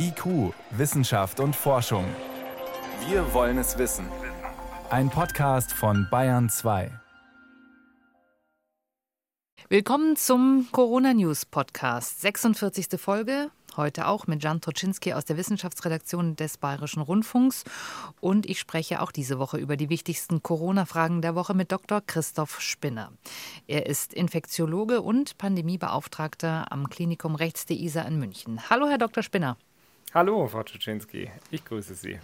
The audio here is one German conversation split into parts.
IQ, Wissenschaft und Forschung. Wir wollen es wissen. Ein Podcast von Bayern 2. Willkommen zum Corona News Podcast, 46. Folge. Heute auch mit Jan Toczynski aus der Wissenschaftsredaktion des Bayerischen Rundfunks. Und ich spreche auch diese Woche über die wichtigsten Corona-Fragen der Woche mit Dr. Christoph Spinner. Er ist Infektiologe und Pandemiebeauftragter am Klinikum Rechts der ISA in München. Hallo, Herr Dr. Spinner. Hallo, Frau Czuczynski. Ich grüße Sie.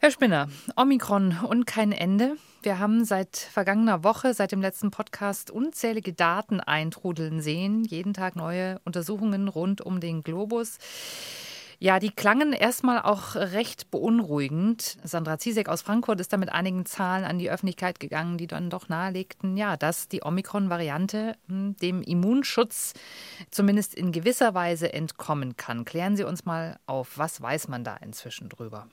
Herr Spinner, Omikron und kein Ende. Wir haben seit vergangener Woche, seit dem letzten Podcast, unzählige Daten eintrudeln sehen. Jeden Tag neue Untersuchungen rund um den Globus. Ja, die klangen erstmal auch recht beunruhigend. Sandra Ziesek aus Frankfurt ist da mit einigen Zahlen an die Öffentlichkeit gegangen, die dann doch nahelegten, ja, dass die Omikron-Variante hm, dem Immunschutz zumindest in gewisser Weise entkommen kann. Klären Sie uns mal auf, was weiß man da inzwischen drüber?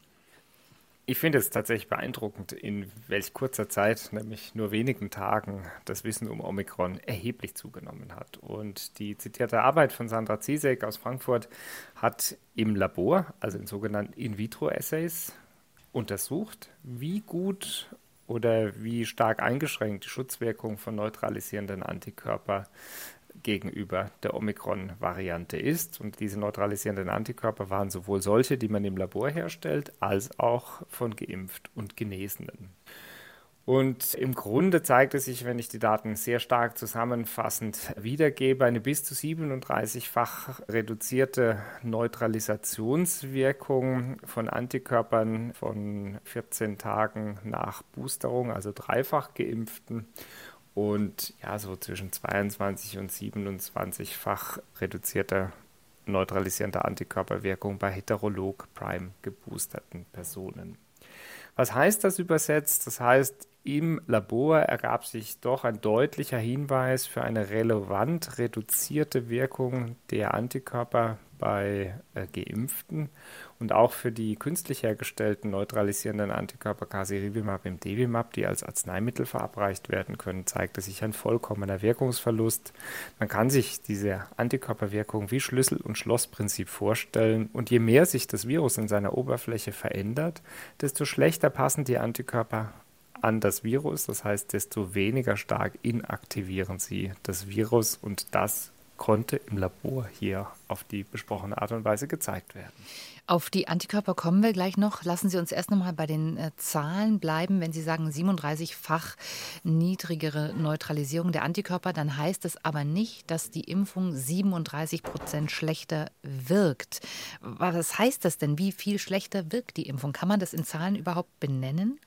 Ich finde es tatsächlich beeindruckend, in welch kurzer Zeit, nämlich nur wenigen Tagen, das Wissen um Omikron erheblich zugenommen hat. Und die zitierte Arbeit von Sandra Ziesek aus Frankfurt hat im Labor, also in sogenannten In-vitro-Assays, untersucht, wie gut oder wie stark eingeschränkt die Schutzwirkung von neutralisierenden Antikörper gegenüber der Omikron-Variante ist. Und diese neutralisierenden Antikörper waren sowohl solche, die man im Labor herstellt, als auch von geimpft und Genesenen. Und im Grunde zeigt es sich, wenn ich die Daten sehr stark zusammenfassend wiedergebe, eine bis zu 37-fach reduzierte Neutralisationswirkung von Antikörpern von 14 Tagen nach Boosterung, also dreifach geimpften und ja, so zwischen 22 und 27-fach reduzierter neutralisierender Antikörperwirkung bei heterolog prime geboosterten Personen. Was heißt das übersetzt? Das heißt, im Labor ergab sich doch ein deutlicher Hinweis für eine relevant reduzierte Wirkung der Antikörper bei äh, Geimpften und auch für die künstlich hergestellten neutralisierenden Antikörper Casirivimab im Devimab, die als Arzneimittel verabreicht werden können, zeigte sich ein vollkommener Wirkungsverlust. Man kann sich diese Antikörperwirkung wie Schlüssel- und Schlossprinzip vorstellen und je mehr sich das Virus in seiner Oberfläche verändert, desto schlechter passen die Antikörper an das Virus, das heißt, desto weniger stark inaktivieren sie das Virus und das konnte im Labor hier auf die besprochene Art und Weise gezeigt werden. Auf die Antikörper kommen wir gleich noch. Lassen Sie uns erst noch mal bei den äh, Zahlen bleiben. Wenn Sie sagen 37-fach niedrigere Neutralisierung der Antikörper, dann heißt es aber nicht, dass die Impfung 37 Prozent schlechter wirkt. Was heißt das denn? Wie viel schlechter wirkt die Impfung? Kann man das in Zahlen überhaupt benennen?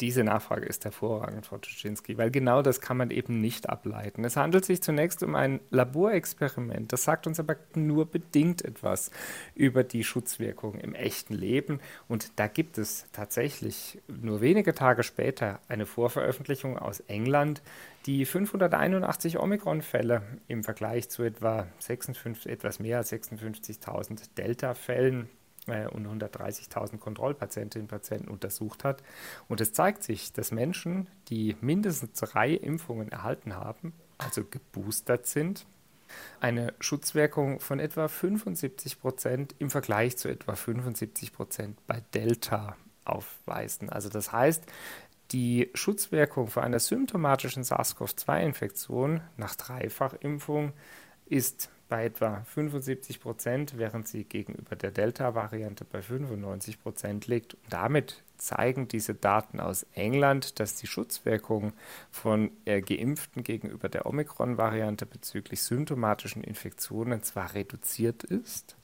Diese Nachfrage ist hervorragend, Frau Tuschinski, weil genau das kann man eben nicht ableiten. Es handelt sich zunächst um ein Laborexperiment. Das sagt uns aber nur bedingt etwas über die Schutzwirkung im echten Leben. Und da gibt es tatsächlich nur wenige Tage später eine Vorveröffentlichung aus England, die 581 Omikron-Fälle im Vergleich zu etwa 56, etwas mehr als 56.000 Delta-Fällen äh, und 130.000 Kontrollpatientinnen und Patienten untersucht hat. Und es zeigt sich, dass Menschen, die mindestens drei Impfungen erhalten haben, also geboostert sind, eine Schutzwirkung von etwa 75 Prozent im Vergleich zu etwa 75 Prozent bei Delta aufweisen. Also das heißt, die Schutzwirkung vor einer symptomatischen SARS-CoV-2-Infektion nach Dreifachimpfung ist bei etwa 75 Prozent, während sie gegenüber der Delta-Variante bei 95 Prozent liegt. Und damit zeigen diese Daten aus England, dass die Schutzwirkung von äh, Geimpften gegenüber der Omikron-Variante bezüglich symptomatischen Infektionen zwar reduziert ist,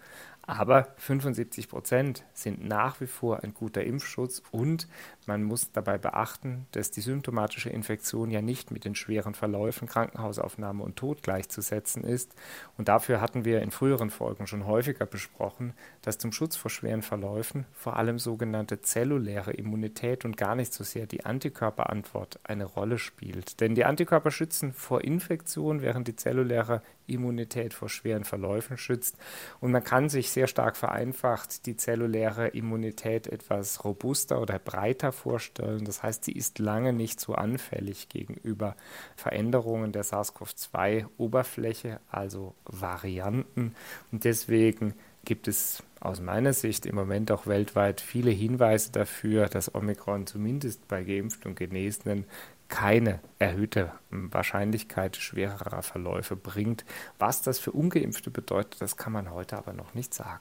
aber 75 Prozent sind nach wie vor ein guter Impfschutz und man muss dabei beachten, dass die symptomatische Infektion ja nicht mit den schweren Verläufen, Krankenhausaufnahme und Tod gleichzusetzen ist. Und dafür hatten wir in früheren Folgen schon häufiger besprochen, dass zum Schutz vor schweren Verläufen vor allem sogenannte zelluläre Immunität und gar nicht so sehr die Antikörperantwort eine Rolle spielt. Denn die Antikörper schützen vor Infektion, während die zelluläre Immunität vor schweren Verläufen schützt. Und man kann sich sehr stark vereinfacht die zelluläre Immunität etwas robuster oder breiter vorstellen. Das heißt, sie ist lange nicht so anfällig gegenüber Veränderungen der SARS-CoV-2-Oberfläche, also Varianten. Und deswegen gibt es aus meiner Sicht im Moment auch weltweit viele Hinweise dafür, dass Omikron zumindest bei Geimpften und Genesenen keine erhöhte Wahrscheinlichkeit schwererer Verläufe bringt. Was das für ungeimpfte bedeutet, das kann man heute aber noch nicht sagen.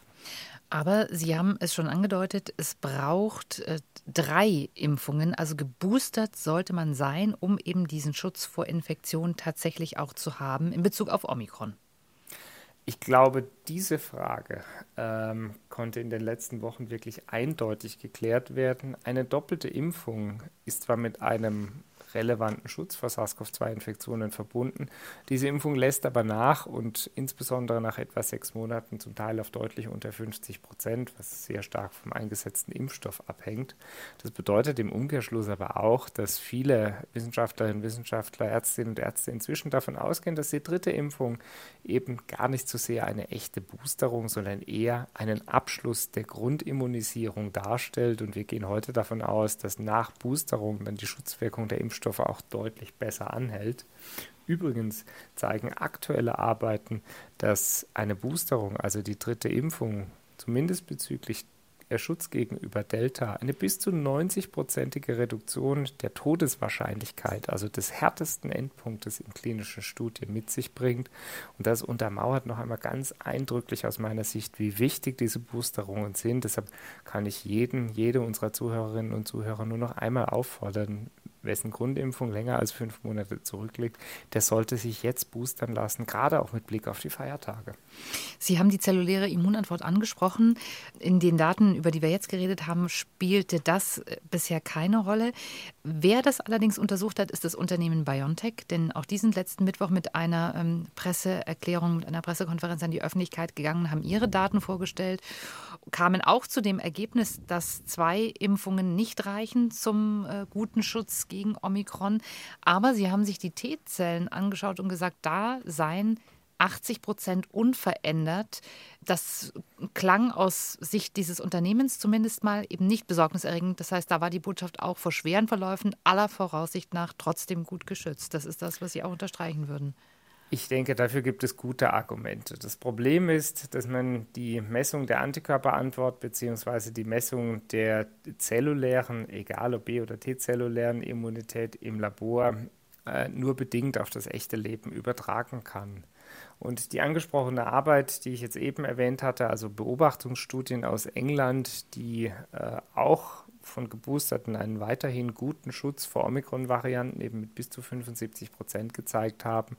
Aber Sie haben es schon angedeutet, es braucht äh, drei Impfungen, also geboostert sollte man sein, um eben diesen Schutz vor Infektion tatsächlich auch zu haben in Bezug auf Omikron. Ich glaube, diese Frage ähm, konnte in den letzten Wochen wirklich eindeutig geklärt werden. Eine doppelte Impfung ist zwar mit einem relevanten Schutz vor SARS-CoV-2-Infektionen verbunden. Diese Impfung lässt aber nach und insbesondere nach etwa sechs Monaten zum Teil auf deutlich unter 50 Prozent, was sehr stark vom eingesetzten Impfstoff abhängt. Das bedeutet im Umkehrschluss aber auch, dass viele Wissenschaftlerinnen, Wissenschaftler, Ärztinnen und Ärzte inzwischen davon ausgehen, dass die dritte Impfung eben gar nicht so sehr eine echte Boosterung, sondern eher einen Abschluss der Grundimmunisierung darstellt. Und wir gehen heute davon aus, dass nach Boosterung dann die Schutzwirkung der Impfstoffe Impfstoffe auch deutlich besser anhält. Übrigens zeigen aktuelle Arbeiten, dass eine Boosterung, also die dritte Impfung, zumindest bezüglich der Schutz gegenüber Delta eine bis zu 90-prozentige Reduktion der Todeswahrscheinlichkeit, also des härtesten Endpunktes in klinischen Studien mit sich bringt. Und das untermauert noch einmal ganz eindrücklich aus meiner Sicht, wie wichtig diese Boosterungen sind. Deshalb kann ich jeden, jede unserer Zuhörerinnen und Zuhörer nur noch einmal auffordern, wessen Grundimpfung länger als fünf Monate zurückliegt, der sollte sich jetzt boostern lassen, gerade auch mit Blick auf die Feiertage. Sie haben die zelluläre Immunantwort angesprochen. In den Daten, über die wir jetzt geredet haben, spielte das äh, bisher keine Rolle. Wer das allerdings untersucht hat, ist das Unternehmen BioNTech, denn auch die sind letzten Mittwoch mit einer ähm, Presseerklärung, mit einer Pressekonferenz an die Öffentlichkeit gegangen, haben ihre Daten vorgestellt, kamen auch zu dem Ergebnis, dass zwei Impfungen nicht reichen zum äh, guten Schutz gegen Omikron. Aber sie haben sich die T-Zellen angeschaut und gesagt, da seien 80 Prozent unverändert. Das klang aus Sicht dieses Unternehmens zumindest mal eben nicht besorgniserregend. Das heißt, da war die Botschaft auch vor schweren Verläufen aller Voraussicht nach trotzdem gut geschützt. Das ist das, was Sie auch unterstreichen würden. Ich denke, dafür gibt es gute Argumente. Das Problem ist, dass man die Messung der Antikörperantwort bzw. die Messung der zellulären, egal ob B- oder T-zellulären Immunität im Labor äh, nur bedingt auf das echte Leben übertragen kann. Und die angesprochene Arbeit, die ich jetzt eben erwähnt hatte, also Beobachtungsstudien aus England, die äh, auch von Geboosterten einen weiterhin guten Schutz vor Omikron-Varianten eben mit bis zu 75 Prozent gezeigt haben,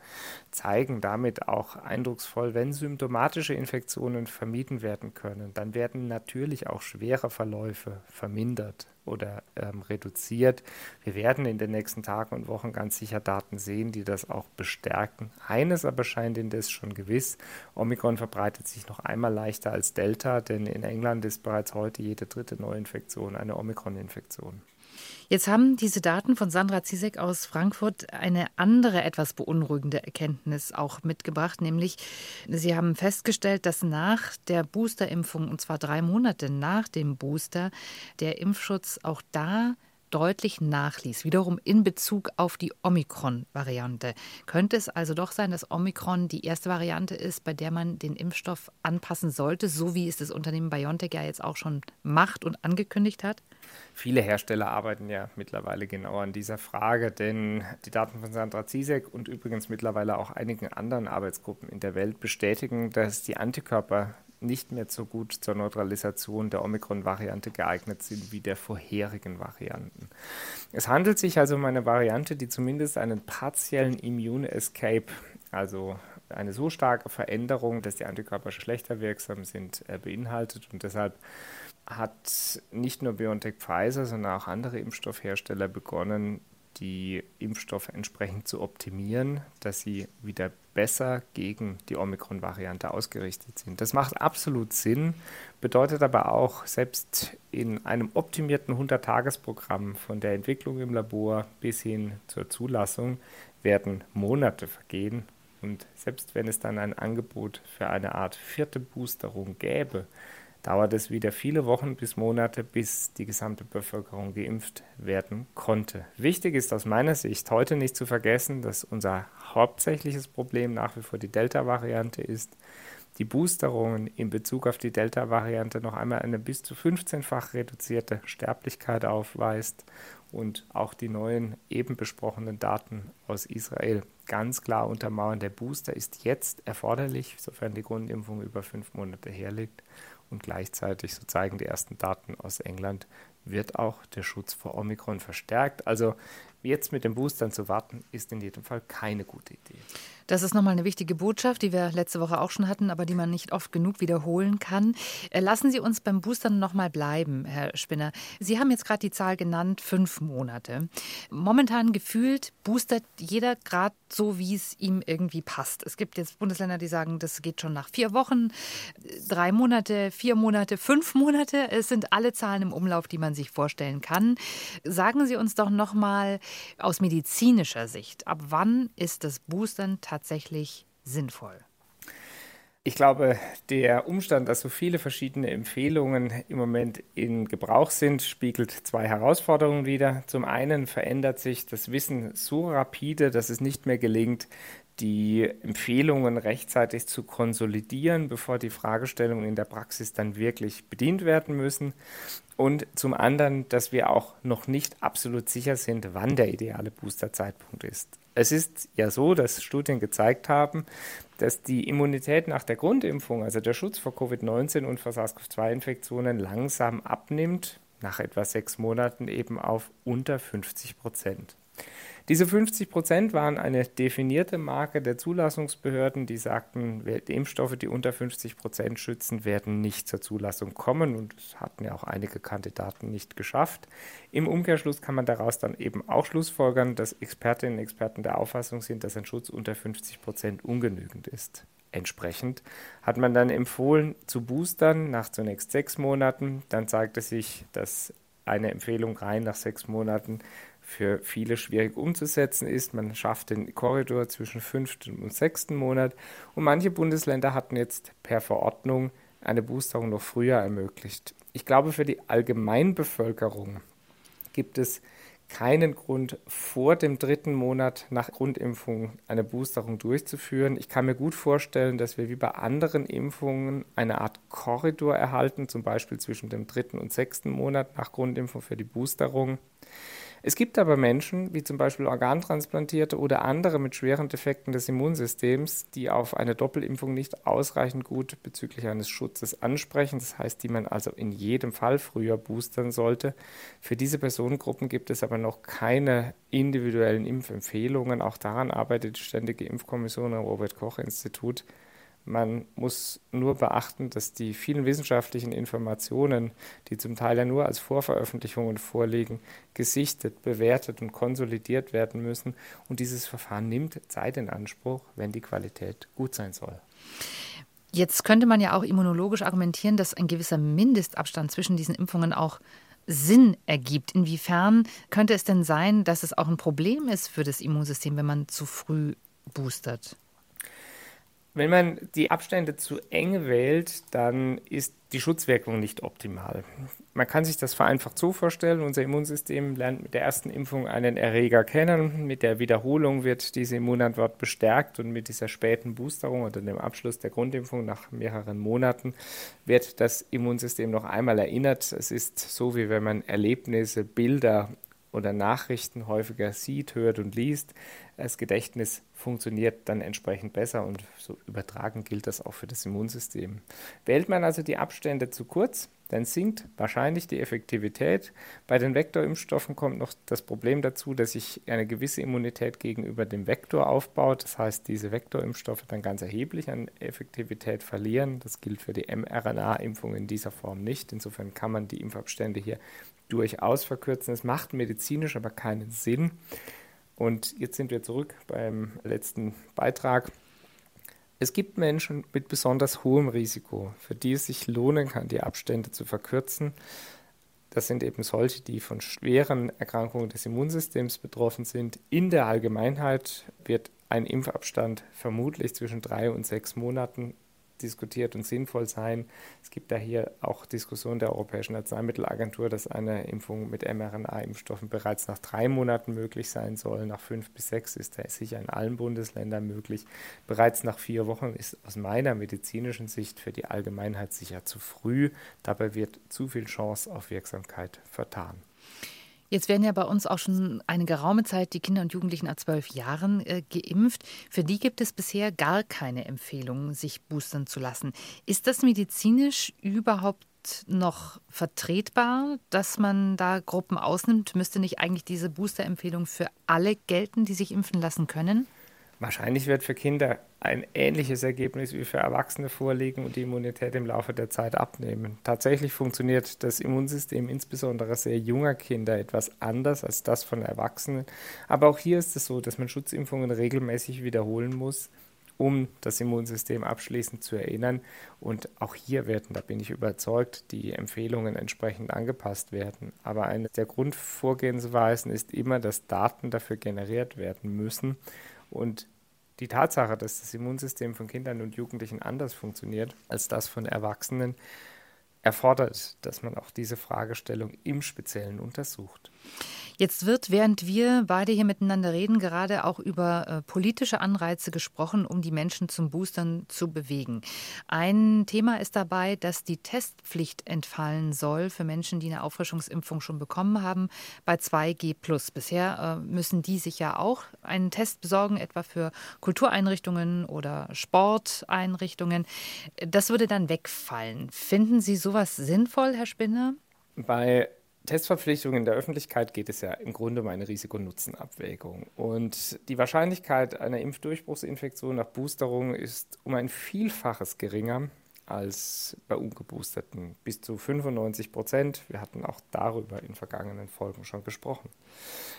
zeigen damit auch eindrucksvoll, wenn symptomatische Infektionen vermieden werden können, dann werden natürlich auch schwere Verläufe vermindert oder ähm, reduziert. Wir werden in den nächsten Tagen und Wochen ganz sicher Daten sehen, die das auch bestärken. Eines aber scheint indes schon gewiss, Omikron verbreitet sich noch einmal leichter als Delta, denn in England ist bereits heute jede dritte Neuinfektion eine Omikron-Infektion. Jetzt haben diese Daten von Sandra Zizek aus Frankfurt eine andere, etwas beunruhigende Erkenntnis auch mitgebracht, nämlich Sie haben festgestellt, dass nach der Boosterimpfung, und zwar drei Monate nach dem Booster, der Impfschutz auch da deutlich nachließ, wiederum in Bezug auf die Omikron-Variante. Könnte es also doch sein, dass Omikron die erste Variante ist, bei der man den Impfstoff anpassen sollte, so wie es das Unternehmen BioNTech ja jetzt auch schon macht und angekündigt hat? Viele Hersteller arbeiten ja mittlerweile genau an dieser Frage, denn die Daten von Sandra Zizek und übrigens mittlerweile auch einigen anderen Arbeitsgruppen in der Welt bestätigen, dass die Antikörper nicht mehr so gut zur Neutralisation der Omikron-Variante geeignet sind wie der vorherigen Varianten. Es handelt sich also um eine Variante, die zumindest einen partiellen Immune Escape, also eine so starke Veränderung, dass die Antikörper schlechter wirksam sind, äh, beinhaltet und deshalb hat nicht nur BioNTech Pfizer, sondern auch andere Impfstoffhersteller begonnen, die Impfstoffe entsprechend zu optimieren, dass sie wieder besser gegen die Omikron-Variante ausgerichtet sind. Das macht absolut Sinn, bedeutet aber auch, selbst in einem optimierten 100-Tages-Programm von der Entwicklung im Labor bis hin zur Zulassung werden Monate vergehen. Und selbst wenn es dann ein Angebot für eine Art vierte Boosterung gäbe, dauert es wieder viele Wochen bis Monate, bis die gesamte Bevölkerung geimpft werden konnte. Wichtig ist aus meiner Sicht heute nicht zu vergessen, dass unser hauptsächliches Problem nach wie vor die Delta-Variante ist. die Boosterungen in Bezug auf die Delta-Variante noch einmal eine bis zu 15-fach reduzierte Sterblichkeit aufweist und auch die neuen eben besprochenen Daten aus Israel ganz klar untermauern, der Booster ist jetzt erforderlich, sofern die Grundimpfung über fünf Monate herliegt. Und gleichzeitig, so zeigen die ersten Daten aus England, wird auch der Schutz vor Omikron verstärkt. Also jetzt mit den Boostern zu warten, ist in jedem Fall keine gute Idee. Das ist nochmal eine wichtige Botschaft, die wir letzte Woche auch schon hatten, aber die man nicht oft genug wiederholen kann. Äh, lassen Sie uns beim Boostern nochmal bleiben, Herr Spinner. Sie haben jetzt gerade die Zahl genannt, fünf Monate. Momentan gefühlt boostert jeder gerade so, wie es ihm irgendwie passt. Es gibt jetzt Bundesländer, die sagen, das geht schon nach vier Wochen, drei Monate, vier Monate, fünf Monate. Es sind alle Zahlen im Umlauf, die man sich vorstellen kann. Sagen Sie uns doch nochmal aus medizinischer Sicht, ab wann ist das Boostern tatsächlich sinnvoll? Ich glaube, der Umstand, dass so viele verschiedene Empfehlungen im Moment in Gebrauch sind, spiegelt zwei Herausforderungen wider. Zum einen verändert sich das Wissen so rapide, dass es nicht mehr gelingt, die Empfehlungen rechtzeitig zu konsolidieren, bevor die Fragestellungen in der Praxis dann wirklich bedient werden müssen. Und zum anderen, dass wir auch noch nicht absolut sicher sind, wann der ideale Boosterzeitpunkt ist. Es ist ja so, dass Studien gezeigt haben, dass die Immunität nach der Grundimpfung, also der Schutz vor Covid-19 und vor SARS-CoV-2-Infektionen langsam abnimmt, nach etwa sechs Monaten eben auf unter 50 Prozent. Diese 50 Prozent waren eine definierte Marke der Zulassungsbehörden, die sagten, Impfstoffe, die unter 50 Prozent schützen, werden nicht zur Zulassung kommen. Und es hatten ja auch einige Kandidaten nicht geschafft. Im Umkehrschluss kann man daraus dann eben auch schlussfolgern, dass Expertinnen und Experten der Auffassung sind, dass ein Schutz unter 50 Prozent ungenügend ist. Entsprechend hat man dann empfohlen zu boostern nach zunächst sechs Monaten. Dann zeigte sich, dass eine Empfehlung rein nach sechs Monaten für viele schwierig umzusetzen ist. Man schafft den Korridor zwischen fünften und sechsten Monat. Und manche Bundesländer hatten jetzt per Verordnung eine Boosterung noch früher ermöglicht. Ich glaube, für die Allgemeinbevölkerung gibt es keinen Grund, vor dem dritten Monat nach Grundimpfung eine Boosterung durchzuführen. Ich kann mir gut vorstellen, dass wir wie bei anderen Impfungen eine Art Korridor erhalten, zum Beispiel zwischen dem dritten und sechsten Monat nach Grundimpfung für die Boosterung. Es gibt aber Menschen, wie zum Beispiel Organtransplantierte oder andere mit schweren Defekten des Immunsystems, die auf eine Doppelimpfung nicht ausreichend gut bezüglich eines Schutzes ansprechen, das heißt, die man also in jedem Fall früher boostern sollte. Für diese Personengruppen gibt es aber noch keine individuellen Impfempfehlungen. Auch daran arbeitet die Ständige Impfkommission am Robert Koch Institut. Man muss nur beachten, dass die vielen wissenschaftlichen Informationen, die zum Teil ja nur als Vorveröffentlichungen vorliegen, gesichtet, bewertet und konsolidiert werden müssen. Und dieses Verfahren nimmt Zeit in Anspruch, wenn die Qualität gut sein soll. Jetzt könnte man ja auch immunologisch argumentieren, dass ein gewisser Mindestabstand zwischen diesen Impfungen auch Sinn ergibt. Inwiefern könnte es denn sein, dass es auch ein Problem ist für das Immunsystem, wenn man zu früh boostert? Wenn man die Abstände zu eng wählt, dann ist die Schutzwirkung nicht optimal. Man kann sich das vereinfacht so vorstellen, unser Immunsystem lernt mit der ersten Impfung einen Erreger kennen, mit der Wiederholung wird diese Immunantwort bestärkt und mit dieser späten Boosterung oder dem Abschluss der Grundimpfung nach mehreren Monaten wird das Immunsystem noch einmal erinnert. Es ist so, wie wenn man Erlebnisse, Bilder oder Nachrichten häufiger sieht, hört und liest. Das Gedächtnis funktioniert dann entsprechend besser und so übertragen gilt das auch für das Immunsystem. Wählt man also die Abstände zu kurz, dann sinkt wahrscheinlich die Effektivität. Bei den Vektorimpfstoffen kommt noch das Problem dazu, dass sich eine gewisse Immunität gegenüber dem Vektor aufbaut. Das heißt, diese Vektorimpfstoffe dann ganz erheblich an Effektivität verlieren. Das gilt für die mRNA-Impfung in dieser Form nicht. Insofern kann man die Impfabstände hier durchaus verkürzen. Es macht medizinisch aber keinen Sinn. Und jetzt sind wir zurück beim letzten Beitrag. Es gibt Menschen mit besonders hohem Risiko, für die es sich lohnen kann, die Abstände zu verkürzen. Das sind eben solche, die von schweren Erkrankungen des Immunsystems betroffen sind. In der Allgemeinheit wird ein Impfabstand vermutlich zwischen drei und sechs Monaten diskutiert und sinnvoll sein. Es gibt da hier auch Diskussionen der Europäischen Arzneimittelagentur, dass eine Impfung mit mRNA-Impfstoffen bereits nach drei Monaten möglich sein soll. Nach fünf bis sechs ist das sicher in allen Bundesländern möglich. Bereits nach vier Wochen ist aus meiner medizinischen Sicht für die Allgemeinheit sicher zu früh. Dabei wird zu viel Chance auf Wirksamkeit vertan. Jetzt werden ja bei uns auch schon eine geraume Zeit die Kinder und Jugendlichen ab zwölf Jahren äh, geimpft. Für die gibt es bisher gar keine Empfehlung, sich boostern zu lassen. Ist das medizinisch überhaupt noch vertretbar, dass man da Gruppen ausnimmt? Müsste nicht eigentlich diese Booster-Empfehlung für alle gelten, die sich impfen lassen können? Wahrscheinlich wird für Kinder ein ähnliches Ergebnis wie für Erwachsene vorliegen und die Immunität im Laufe der Zeit abnehmen. Tatsächlich funktioniert das Immunsystem insbesondere sehr junger Kinder etwas anders als das von Erwachsenen. Aber auch hier ist es so, dass man Schutzimpfungen regelmäßig wiederholen muss, um das Immunsystem abschließend zu erinnern. Und auch hier werden, da bin ich überzeugt, die Empfehlungen entsprechend angepasst werden. Aber eine der Grundvorgehensweisen ist immer, dass Daten dafür generiert werden müssen. Und die Tatsache, dass das Immunsystem von Kindern und Jugendlichen anders funktioniert als das von Erwachsenen, erfordert, dass man auch diese Fragestellung im Speziellen untersucht. Jetzt wird, während wir beide hier miteinander reden, gerade auch über äh, politische Anreize gesprochen, um die Menschen zum Boostern zu bewegen. Ein Thema ist dabei, dass die Testpflicht entfallen soll für Menschen, die eine Auffrischungsimpfung schon bekommen haben, bei 2G. Bisher äh, müssen die sich ja auch einen Test besorgen, etwa für Kultureinrichtungen oder Sporteinrichtungen. Das würde dann wegfallen. Finden Sie sowas sinnvoll, Herr Spinner? Bei Testverpflichtungen in der Öffentlichkeit geht es ja im Grunde um eine Risiko-Nutzen-Abwägung. Und die Wahrscheinlichkeit einer Impfdurchbruchsinfektion nach Boosterung ist um ein Vielfaches geringer als bei Ungeboosterten. Bis zu 95 Prozent. Wir hatten auch darüber in vergangenen Folgen schon gesprochen.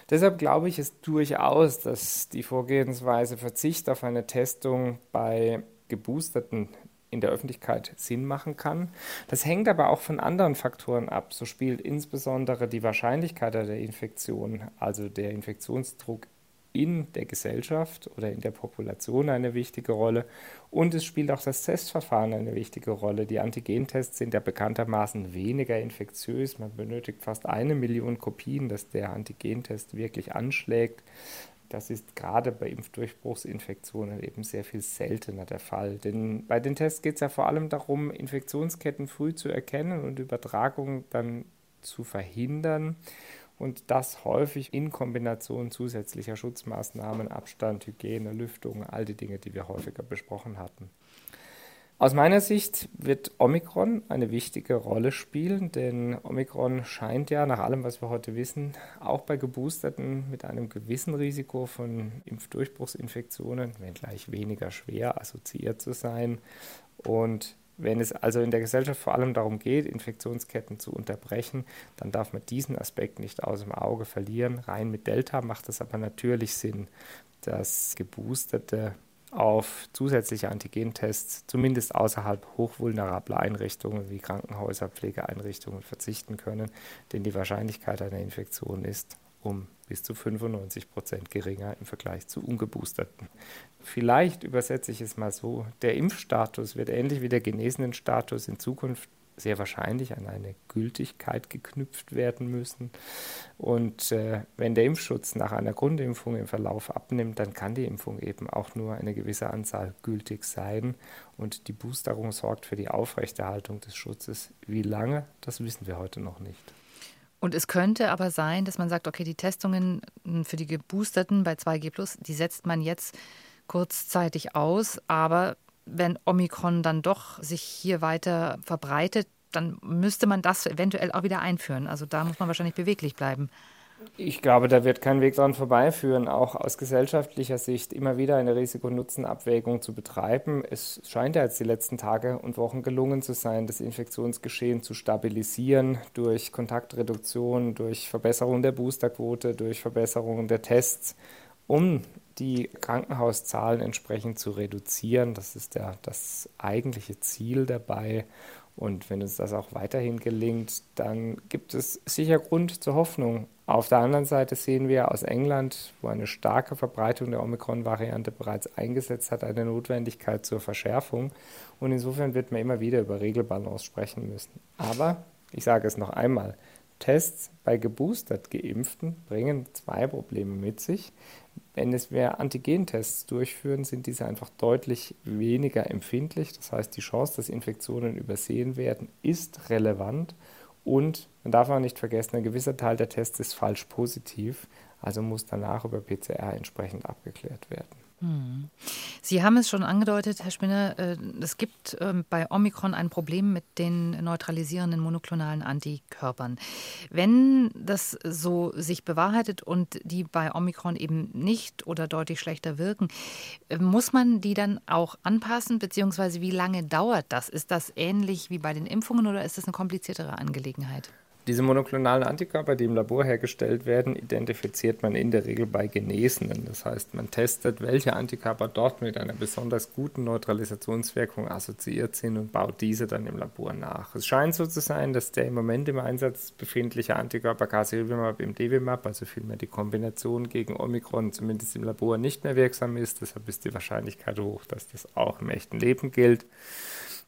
Deshalb glaube ich es durchaus, dass die Vorgehensweise Verzicht auf eine Testung bei Geboosterten in der Öffentlichkeit Sinn machen kann. Das hängt aber auch von anderen Faktoren ab. So spielt insbesondere die Wahrscheinlichkeit der Infektion, also der Infektionsdruck in der Gesellschaft oder in der Population eine wichtige Rolle. Und es spielt auch das Testverfahren eine wichtige Rolle. Die Antigentests sind ja bekanntermaßen weniger infektiös. Man benötigt fast eine Million Kopien, dass der Antigentest wirklich anschlägt. Das ist gerade bei Impfdurchbruchsinfektionen eben sehr viel seltener der Fall. Denn bei den Tests geht es ja vor allem darum, Infektionsketten früh zu erkennen und Übertragungen dann zu verhindern. Und das häufig in Kombination zusätzlicher Schutzmaßnahmen, Abstand, Hygiene, Lüftung, all die Dinge, die wir häufiger besprochen hatten. Aus meiner Sicht wird Omikron eine wichtige Rolle spielen, denn Omikron scheint ja nach allem, was wir heute wissen, auch bei Geboosterten mit einem gewissen Risiko von Impfdurchbruchsinfektionen, wenngleich weniger schwer, assoziiert zu sein. Und wenn es also in der Gesellschaft vor allem darum geht, Infektionsketten zu unterbrechen, dann darf man diesen Aspekt nicht aus dem Auge verlieren. Rein mit Delta macht es aber natürlich Sinn, dass Geboosterte auf zusätzliche Antigentests zumindest außerhalb hochvulnerabler Einrichtungen wie Krankenhäuser, Pflegeeinrichtungen verzichten können, denn die Wahrscheinlichkeit einer Infektion ist um bis zu 95 Prozent geringer im Vergleich zu ungeboosterten. Vielleicht übersetze ich es mal so, der Impfstatus wird ähnlich wie der genesenen Status in Zukunft sehr wahrscheinlich an eine Gültigkeit geknüpft werden müssen. Und äh, wenn der Impfschutz nach einer Grundimpfung im Verlauf abnimmt, dann kann die Impfung eben auch nur eine gewisse Anzahl gültig sein. Und die Boosterung sorgt für die Aufrechterhaltung des Schutzes. Wie lange, das wissen wir heute noch nicht. Und es könnte aber sein, dass man sagt, okay, die Testungen für die Geboosterten bei 2G, die setzt man jetzt kurzzeitig aus, aber wenn Omikron dann doch sich hier weiter verbreitet, dann müsste man das eventuell auch wieder einführen. Also da muss man wahrscheinlich beweglich bleiben. Ich glaube, da wird kein Weg dran vorbeiführen, auch aus gesellschaftlicher Sicht immer wieder eine Risiko-Nutzen-Abwägung zu betreiben. Es scheint ja jetzt die letzten Tage und Wochen gelungen zu sein, das Infektionsgeschehen zu stabilisieren durch Kontaktreduktion, durch Verbesserung der Boosterquote, durch Verbesserung der Tests, um die Krankenhauszahlen entsprechend zu reduzieren. Das ist ja das eigentliche Ziel dabei. Und wenn uns das auch weiterhin gelingt, dann gibt es sicher Grund zur Hoffnung. Auf der anderen Seite sehen wir aus England, wo eine starke Verbreitung der Omikron-Variante bereits eingesetzt hat, eine Notwendigkeit zur Verschärfung. Und insofern wird man immer wieder über Regelbalance sprechen müssen. Aber ich sage es noch einmal, Tests bei geboostert Geimpften bringen zwei Probleme mit sich. Wenn es wir Antigentests durchführen, sind diese einfach deutlich weniger empfindlich. Das heißt, die Chance, dass Infektionen übersehen werden, ist relevant. Und man darf auch nicht vergessen, ein gewisser Teil der Tests ist falsch positiv, also muss danach über PCR entsprechend abgeklärt werden. Hm. Sie haben es schon angedeutet, Herr Spinner, äh, es gibt ähm, bei Omikron ein Problem mit den neutralisierenden monoklonalen Antikörpern. Wenn das so sich bewahrheitet und die bei Omikron eben nicht oder deutlich schlechter wirken, äh, muss man die dann auch anpassen, beziehungsweise wie lange dauert das? Ist das ähnlich wie bei den Impfungen oder ist das eine kompliziertere Angelegenheit? Diese monoklonalen Antikörper, die im Labor hergestellt werden, identifiziert man in der Regel bei Genesenen. Das heißt, man testet, welche Antikörper dort mit einer besonders guten Neutralisationswirkung assoziiert sind und baut diese dann im Labor nach. Es scheint so zu sein, dass der im Moment im Einsatz befindliche Antikörper Casirivimab im Devimab, also vielmehr die Kombination gegen Omikron, zumindest im Labor nicht mehr wirksam ist. Deshalb ist die Wahrscheinlichkeit hoch, dass das auch im echten Leben gilt.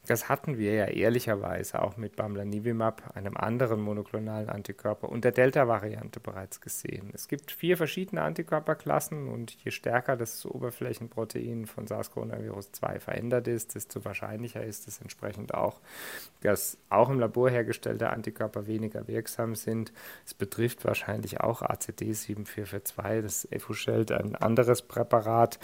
Das hatten wir ja ehrlicherweise auch mit Bamlanivimab, einem anderen monoklonalen Antikörper, und der Delta-Variante bereits gesehen. Es gibt vier verschiedene Antikörperklassen und je stärker das Oberflächenprotein von SARS-CoV-2 verändert ist, desto wahrscheinlicher ist es entsprechend auch, dass auch im Labor hergestellte Antikörper weniger wirksam sind. Es betrifft wahrscheinlich auch ACD7442, das Efusheld, ein anderes Präparat.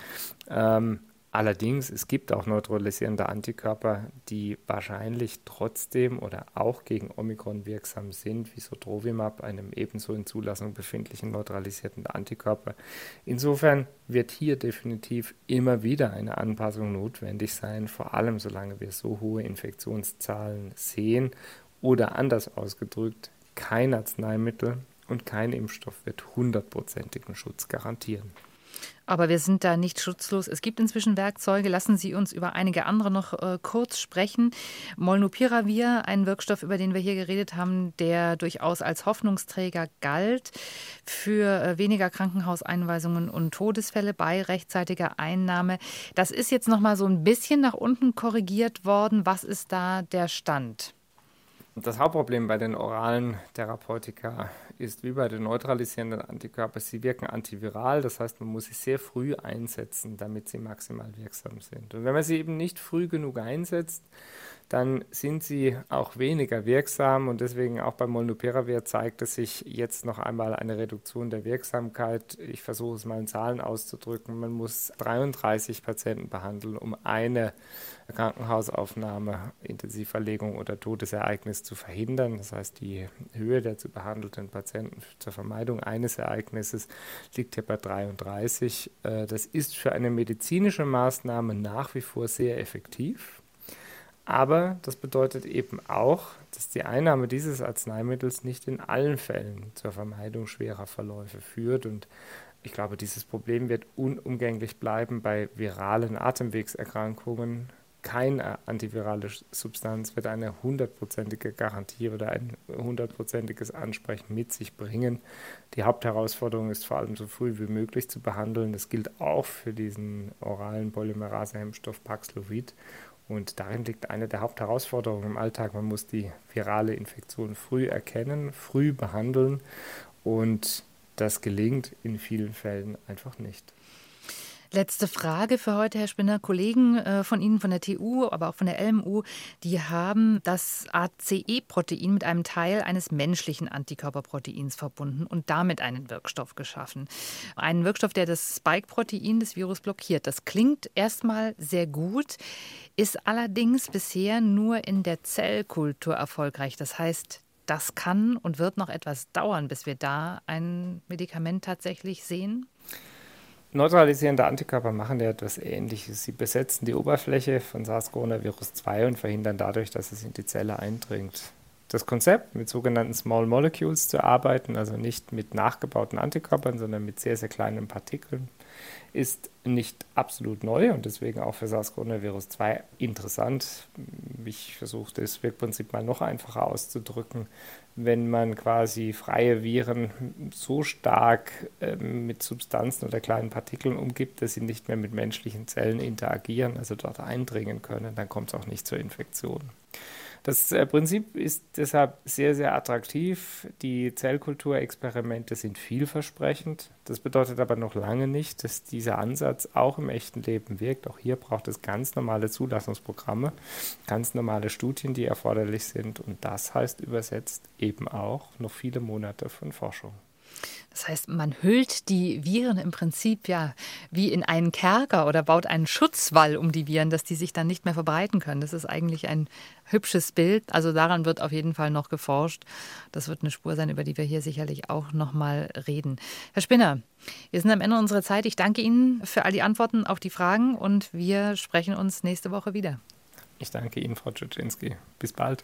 Ähm, Allerdings, es gibt auch neutralisierende Antikörper, die wahrscheinlich trotzdem oder auch gegen Omikron wirksam sind, wie Sotrovimab, einem ebenso in Zulassung befindlichen neutralisierten Antikörper. Insofern wird hier definitiv immer wieder eine Anpassung notwendig sein, vor allem solange wir so hohe Infektionszahlen sehen oder anders ausgedrückt, kein Arzneimittel und kein Impfstoff wird hundertprozentigen Schutz garantieren. Aber wir sind da nicht schutzlos. Es gibt inzwischen Werkzeuge. Lassen Sie uns über einige andere noch äh, kurz sprechen. Molnupiravir, ein Wirkstoff, über den wir hier geredet haben, der durchaus als Hoffnungsträger galt für äh, weniger Krankenhauseinweisungen und Todesfälle bei rechtzeitiger Einnahme. Das ist jetzt noch mal so ein bisschen nach unten korrigiert worden. Was ist da der Stand? Das Hauptproblem bei den oralen Therapeutika ist wie bei den neutralisierenden Antikörpern, sie wirken antiviral, das heißt, man muss sie sehr früh einsetzen, damit sie maximal wirksam sind. Und wenn man sie eben nicht früh genug einsetzt, dann sind sie auch weniger wirksam und deswegen auch beim Molnupiravir zeigt es sich jetzt noch einmal eine Reduktion der Wirksamkeit. Ich versuche es mal in Zahlen auszudrücken. Man muss 33 Patienten behandeln, um eine Krankenhausaufnahme, Intensivverlegung oder Todesereignis zu verhindern. Das heißt, die Höhe der zu behandelten Patienten zur Vermeidung eines Ereignisses liegt hier bei 33. Äh, das ist für eine medizinische Maßnahme nach wie vor sehr effektiv. Aber das bedeutet eben auch, dass die Einnahme dieses Arzneimittels nicht in allen Fällen zur Vermeidung schwerer Verläufe führt. Und ich glaube, dieses Problem wird unumgänglich bleiben bei viralen Atemwegserkrankungen. Keine antivirale Substanz wird eine hundertprozentige Garantie oder ein hundertprozentiges Ansprechen mit sich bringen. Die Hauptherausforderung ist vor allem so früh wie möglich zu behandeln. Das gilt auch für diesen oralen Polymerase-Hemmstoff Paxlovid. Und darin liegt eine der Hauptherausforderungen im Alltag. Man muss die virale Infektion früh erkennen, früh behandeln und das gelingt in vielen Fällen einfach nicht. Letzte Frage für heute, Herr Spinner. Kollegen äh, von Ihnen von der TU, aber auch von der LMU, die haben das ACE-Protein mit einem Teil eines menschlichen Antikörperproteins verbunden und damit einen Wirkstoff geschaffen. Einen Wirkstoff, der das Spike-Protein des Virus blockiert. Das klingt erstmal sehr gut, ist allerdings bisher nur in der Zellkultur erfolgreich. Das heißt, das kann und wird noch etwas dauern, bis wir da ein Medikament tatsächlich sehen? Neutralisierende Antikörper machen ja etwas Ähnliches. Sie besetzen die Oberfläche von SARS-CoV-2 und verhindern dadurch, dass es in die Zelle eindringt. Das Konzept, mit sogenannten Small Molecules zu arbeiten, also nicht mit nachgebauten Antikörpern, sondern mit sehr, sehr kleinen Partikeln, ist nicht absolut neu und deswegen auch für SARS-CoV-2 2 interessant. Ich versuche das Wirkprinzip mal noch einfacher auszudrücken. Wenn man quasi freie Viren so stark äh, mit Substanzen oder kleinen Partikeln umgibt, dass sie nicht mehr mit menschlichen Zellen interagieren, also dort eindringen können, dann kommt es auch nicht zur Infektion. Das äh, Prinzip ist deshalb sehr, sehr attraktiv. Die Zellkulturexperimente sind vielversprechend. Das bedeutet aber noch lange nicht, dass dieser Ansatz auch im echten Leben wirkt. Auch hier braucht es ganz normale Zulassungsprogramme, ganz normale Studien, die erforderlich sind. Und das heißt übersetzt eben auch noch viele Monate von Forschung. Das heißt, man hüllt die Viren im Prinzip ja wie in einen Kerker oder baut einen Schutzwall um die Viren, dass die sich dann nicht mehr verbreiten können. Das ist eigentlich ein hübsches Bild. Also daran wird auf jeden Fall noch geforscht. Das wird eine Spur sein, über die wir hier sicherlich auch noch mal reden. Herr Spinner, wir sind am Ende unserer Zeit. Ich danke Ihnen für all die Antworten auf die Fragen und wir sprechen uns nächste Woche wieder. Ich danke Ihnen, Frau Czuczynski. Bis bald.